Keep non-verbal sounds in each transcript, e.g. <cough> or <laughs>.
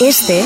Este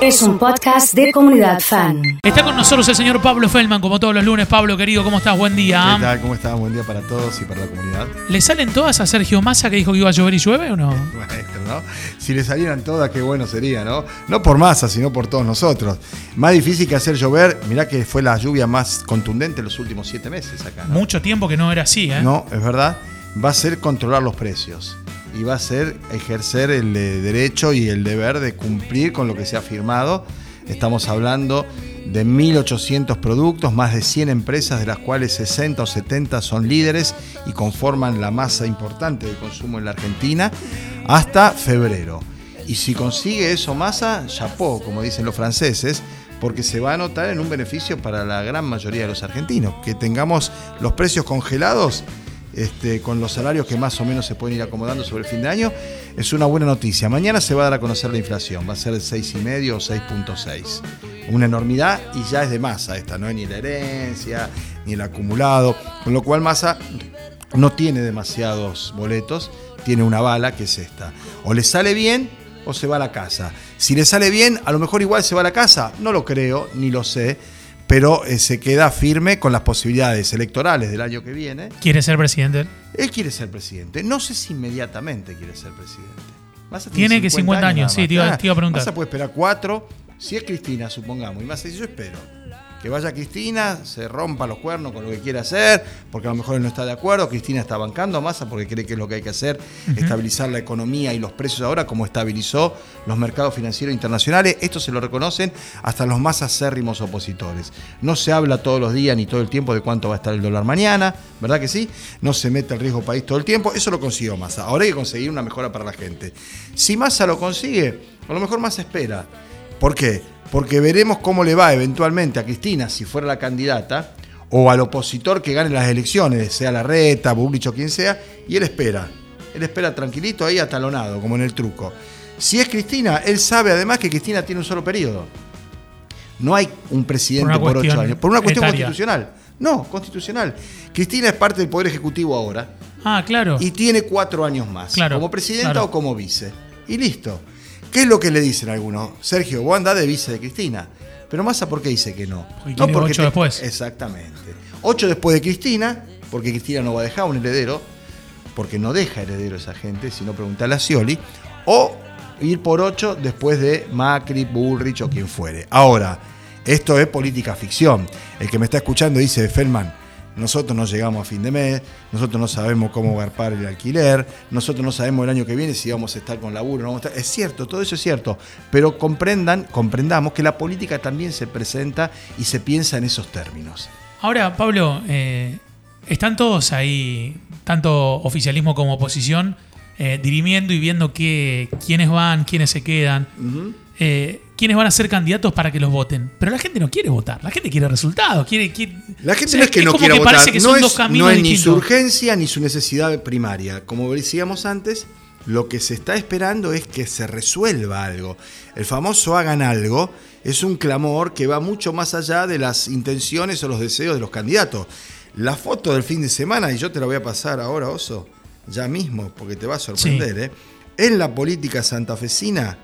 es un podcast de comunidad fan. Está con nosotros el señor Pablo Feldman, como todos los lunes. Pablo, querido, ¿cómo estás? Buen día. ¿Qué tal? ¿Cómo estás? Buen día para todos y para la comunidad. ¿Le salen todas a Sergio Massa que dijo que iba a llover y llueve o no? Maestro, ¿no? Si le salieran todas, qué bueno sería, ¿no? No por Massa, sino por todos nosotros. Más difícil que hacer llover, mirá que fue la lluvia más contundente en los últimos siete meses acá. ¿no? Mucho tiempo que no era así, ¿eh? No, es verdad. Va a ser controlar los precios y va a ser ejercer el eh, derecho y el deber de cumplir con lo que se ha firmado. Estamos hablando de 1.800 productos, más de 100 empresas, de las cuales 60 o 70 son líderes y conforman la masa importante de consumo en la Argentina, hasta febrero. Y si consigue eso masa, chapó, como dicen los franceses, porque se va a notar en un beneficio para la gran mayoría de los argentinos. Que tengamos los precios congelados este, con los salarios que más o menos se pueden ir acomodando sobre el fin de año, es una buena noticia. Mañana se va a dar a conocer la inflación, va a ser de 6,5 o 6,6. Una enormidad y ya es de masa esta, no es ni la herencia, ni el acumulado, con lo cual masa no tiene demasiados boletos, tiene una bala que es esta. O le sale bien o se va a la casa. Si le sale bien, a lo mejor igual se va a la casa, no lo creo, ni lo sé pero eh, se queda firme con las posibilidades electorales del año que viene. ¿Quiere ser presidente? Él quiere ser presidente. No sé si inmediatamente quiere ser presidente. Massa tiene, que 50 años, sí, te iba, te iba, a preguntar. Massa puede esperar cuatro. Si es Cristina, supongamos, y Massa dice, yo espero que vaya Cristina, se rompa los cuernos con lo que quiera hacer, porque a lo mejor él no está de acuerdo, Cristina está bancando a Massa porque cree que es lo que hay que hacer, estabilizar la economía y los precios ahora, como estabilizó los mercados financieros internacionales. Esto se lo reconocen hasta los más acérrimos opositores. No se habla todos los días ni todo el tiempo de cuánto va a estar el dólar mañana, ¿verdad que sí? No se mete el riesgo país todo el tiempo, eso lo consiguió Massa. Ahora hay que conseguir una mejora para la gente. Si Massa lo consigue, a lo mejor Massa espera. ¿Por qué? porque veremos cómo le va eventualmente a Cristina, si fuera la candidata, o al opositor que gane las elecciones, sea la reta, Bullrich o quien sea, y él espera. Él espera tranquilito ahí atalonado, como en el truco. Si es Cristina, él sabe además que Cristina tiene un solo periodo. No hay un presidente por, por ocho años. Por una cuestión etaria. constitucional. No, constitucional. Cristina es parte del Poder Ejecutivo ahora. Ah, claro. Y tiene cuatro años más. Claro, como presidenta claro. o como vice. Y listo. ¿Qué es lo que le dicen algunos? Sergio, vos andás de vice de Cristina. Pero Massa, ¿por qué dice que no? no porque ocho te... después. Exactamente. Ocho después de Cristina, porque Cristina no va a dejar un heredero, porque no deja heredero esa gente, sino preguntarle a Scioli, o ir por ocho después de Macri, Bullrich o quien fuere. Ahora, esto es política ficción. El que me está escuchando dice, Feldman, nosotros no llegamos a fin de mes, nosotros no sabemos cómo garpar el alquiler, nosotros no sabemos el año que viene si vamos a estar con laburo, no vamos a estar. Es cierto, todo eso es cierto, pero comprendan, comprendamos que la política también se presenta y se piensa en esos términos. Ahora, Pablo, eh, están todos ahí, tanto oficialismo como oposición, eh, dirimiendo y viendo qué, quiénes van, quiénes se quedan. Uh -huh. eh, quiénes van a ser candidatos para que los voten. Pero la gente no quiere votar, la gente quiere resultados. Quiere, quiere... La gente o sea, no es que es no quiera que votar, que no, son es, dos caminos no es ni su urgencia ni su necesidad primaria. Como decíamos antes, lo que se está esperando es que se resuelva algo. El famoso hagan algo es un clamor que va mucho más allá de las intenciones o los deseos de los candidatos. La foto del fin de semana, y yo te la voy a pasar ahora, Oso, ya mismo, porque te va a sorprender, Sí. ¿eh? En la política santafesina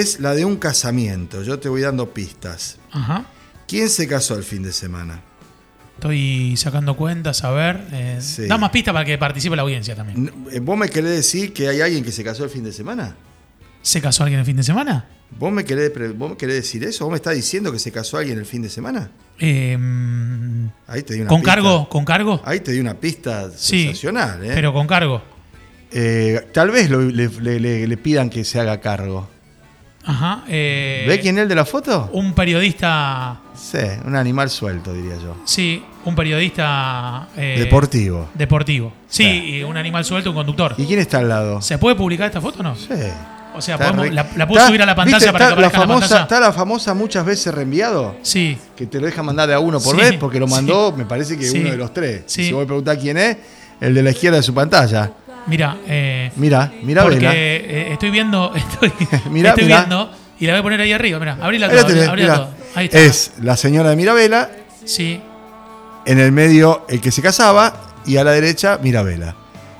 es la de un casamiento. Yo te voy dando pistas. Ajá. ¿Quién se casó el fin de semana? Estoy sacando cuentas, a ver. eh, Sí. Da más pistas para que participe la audiencia también. N- ¿Vos me querés decir que hay alguien que se casó el fin de semana? ¿Se casó alguien el fin de semana? ¿Vos me querés, vos me querés decir eso? ¿Vos me estás diciendo que se casó alguien el fin de semana? Eh, mm, Ahí te di una ¿Con pista. cargo? ¿Con cargo? Ahí te di una pista Sí, sensacional, ¿eh? Pero con cargo. Eh, tal vez lo- le, le- le- le pidan que se haga cargo. Ajá. eh, ¿Ve quién es el de la foto? Un periodista. Sí, un animal suelto, diría yo. Sí, un periodista. eh, Deportivo. Deportivo. Sí, Sí. y un animal suelto, un conductor. ¿Y quién está al lado? ¿Se puede publicar esta foto o no? Sí. O sea, podemos- la, la puedo Está- subir a la pantalla ¿viste? para que la en la famosa, pantalla. Está la famosa muchas veces reenviado. Sí. que te lo deja mandar de a uno por Sí, vez, porque lo sí. mandó, me parece que uno de los tres. Si vos me preguntás quién es, el de la izquierda de su pantalla. Mira, eh, Mira, mira, porque Vela. eh, estoy viendo, <laughs> estoy, <laughs> viendo y la voy a poner ahí arriba. Mira, abrila todo, tenés, abrila mirá. todo. Ahí está. Es la señora de Mirabela, Sí. en el medio el que se casaba y a la derecha Mirabela.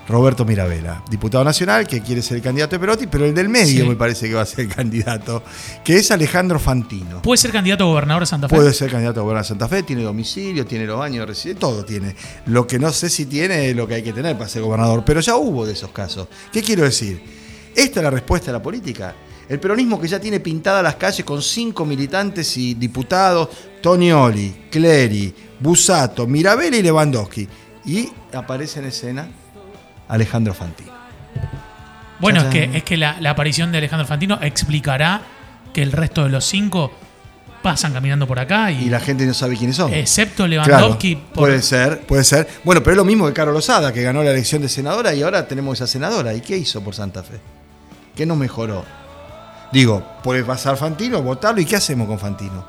Roberto Mirabella, diputado nacional que quiere ser el candidato de Perotti, pero el del medio Sí. me parece que va a ser el candidato, que es Alejandro Fantino. ¿Puede ser candidato a gobernador de Santa Fe? Puede ser candidato a gobernador de Santa Fe, tiene domicilio, tiene los años de residencia, todo tiene. Lo que no sé si tiene es lo que hay que tener para ser gobernador, pero ya hubo de esos casos. ¿Qué quiero decir? Esta es la respuesta a la política. El peronismo que ya tiene pintadas las calles con cinco militantes y diputados, Tonioli, Clery, Busato, Mirabella y Lewandowski. Y aparece en escena Alejandro Fantino. Bueno, es que, es que la, la aparición de Alejandro Fantino explicará que el resto de los cinco pasan caminando por acá y, Y la gente no sabe quiénes son. excepto Claro, Lewandowski. por- puede ser, puede ser. Bueno, pero es lo mismo que Carlos Lozada, que ganó la elección de senadora y ahora tenemos esa senadora. ¿Y qué hizo por Santa Fe? ¿Qué nos mejoró? Digo, puede pasar Fantino, votarlo, ¿y qué hacemos con Fantino?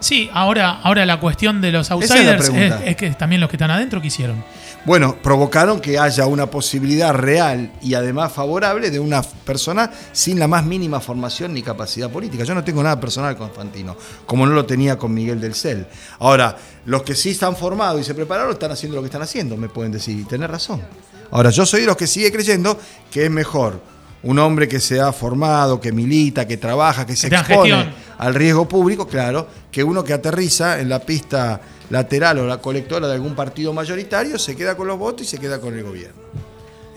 Sí, ahora, ahora la cuestión de los outsiders es, que también los que están adentro quisieron. Bueno, provocaron que haya una posibilidad real y además favorable de una persona sin la más mínima formación ni capacidad política. Yo no tengo nada personal con Fantino, como no lo tenía con Miguel del Cel. Ahora, los que sí están formados y se prepararon están haciendo lo que están haciendo, me pueden decir, y tener razón. Ahora, yo soy de los que sigue creyendo que es mejor un hombre que se ha formado, que milita, que trabaja, que se expone gestión. Al riesgo público, claro, que uno que aterriza en la pista lateral o la colectora de algún partido mayoritario se queda con los votos y se queda con el gobierno.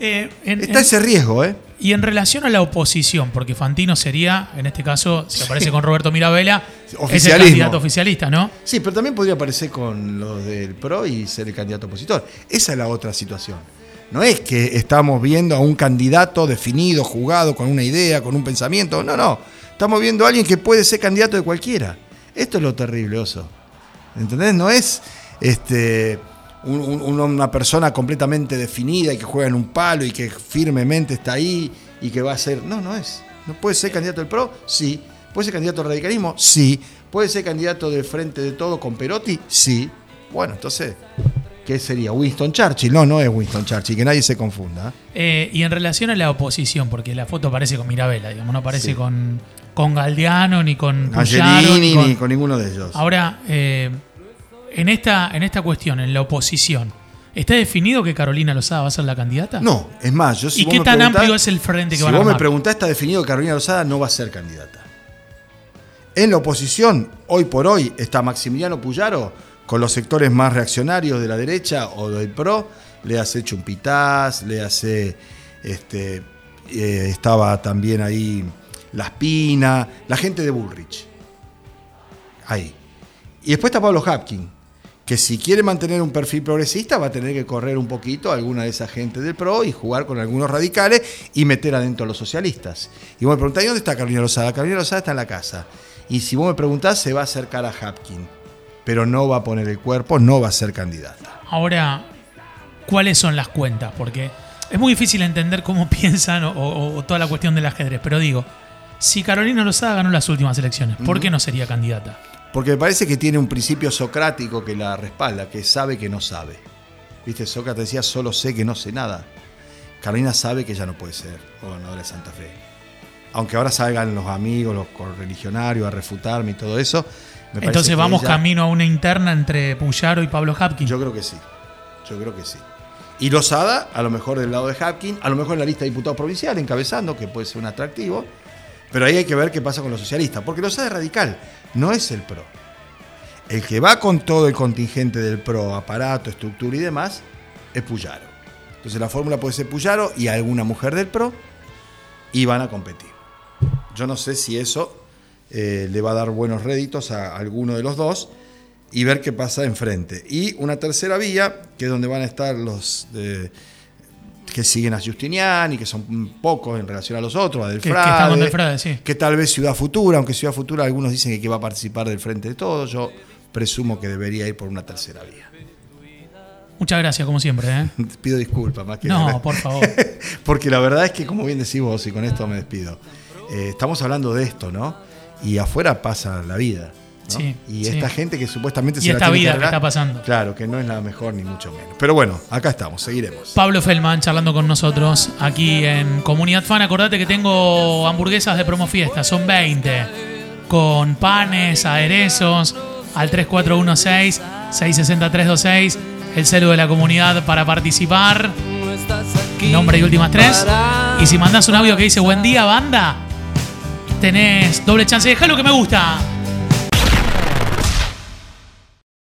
Eh, en- Está en- ese riesgo, ¿eh? y en relación a la oposición, porque Fantino sería, en este caso, si aparece con Roberto Mirabella, es el candidato oficialista, ¿no? Sí, pero también podría aparecer con los del PRO y ser el candidato opositor. Esa es la otra situación. No es que estamos viendo a un candidato definido, jugado, con una idea, con un pensamiento. No, no. Estamos viendo a alguien que puede ser candidato de cualquiera. Esto es lo terrible, Oso. ¿Entendés? No es este, un- un- una persona completamente definida y que juega en un palo y que firmemente está ahí y que va a ser. No, no es. ¿No puede ser candidato del PRO? Sí. ¿Puede ser candidato al radicalismo? Sí. ¿Puede ser candidato del Frente de Todo con Perotti? Sí. Bueno, entonces, ¿qué sería? ¿Winston Churchill? No, no es Winston Churchill, que nadie se confunda. Eh, y en relación a la oposición, porque la foto aparece con Mirabella, digamos, no aparece Sí. con, con Galdiano ni con Puyaro, ni con- ni con ninguno de ellos. Ahora, eh, en, esta, en esta cuestión, en la oposición, ¿está definido que Carolina Lozada va a ser la candidata? No, es más, yo si ¿Y vos qué me tan amplio es el frente que si van a vos me preguntás, está definido que Carolina Lozada no va a ser candidata. En la oposición, hoy por hoy, está Maximiliano Puyaro con los sectores más reaccionarios de la derecha o del PRO. Le hace Chumpitaz, le hace. Este, eh, estaba también ahí Las Pina, la gente de Bullrich. Ahí. Y después está Pablo Hapkin, que si quiere mantener un perfil progresista va a tener que correr un poquito a alguna de esa gente del PRO y jugar con algunos radicales y meter adentro a los socialistas. Y vos me preguntás, ¿y dónde está Carolina Lozada? Carolina Lozada está en la casa. Y si vos me preguntás, se va a acercar a Hapkin, pero no va a poner el cuerpo, no va a ser candidata. Ahora, ¿cuáles son las cuentas? Porque es muy difícil entender cómo <laughs> piensan o- o toda la cuestión del ajedrez. Pero digo, si Carolina Lozada ganó las últimas elecciones, ¿por qué no sería candidata? Porque me parece que tiene un principio socrático que la respalda, que sabe que no sabe. Viste, Sócrates decía, solo sé que no sé nada. Carolina sabe que ya no puede ser gobernadora de Santa Fe. Aunque ahora salgan los amigos, los correligionarios a refutarme y todo eso. me Entonces vamos ella- camino a una interna entre Puyaro y Pablo Hapkin. Yo creo que sí. Yo creo que sí. Y Lozada, a lo mejor del lado de Hapkin, a lo mejor en la lista de diputados provinciales, encabezando, que puede ser un atractivo. Pero ahí hay que ver qué pasa con los socialistas. Porque Lozada es radical, no es el PRO. El que va con todo el contingente del PRO, aparato, estructura y demás, es Puyaro. Entonces la fórmula puede ser Puyaro y alguna mujer del PRO y van a competir. Yo no sé si eso eh, le va a dar buenos réditos a alguno de los dos y ver qué pasa enfrente. Y una tercera vía, que es donde van a estar los eh, que siguen a Justiniani, que son pocos en relación a los otros, a Del Que- que Frade, está con Del Frade, sí. que tal vez Ciudad Futura, aunque Ciudad Futura algunos dicen que va a participar del Frente de Todos, yo presumo que debería ir por una tercera vía. Muchas gracias, como siempre. ¿eh? <laughs> Pido disculpas más que No, nada. por favor. <laughs> Porque la verdad es que, como bien decís vos, y con esto me despido, eh, estamos hablando de esto, ¿no? Y afuera pasa la vida. ¿No? Sí, y sí. esta gente que supuestamente Y se la esta tiene vida que está pasando. Claro, que no es la mejor ni mucho menos. Pero bueno, acá estamos, seguiremos. Pablo Feldman charlando con nosotros aquí en Comunidad Fan. Acordate que tengo hamburguesas de promo fiesta, son 20. Con panes, aderezos, al 3416-660-326, el celu de la comunidad para participar. Nombre y últimas tres. Y si mandás un audio que dice buen día, banda, tenés doble chance. Deja lo que me gusta.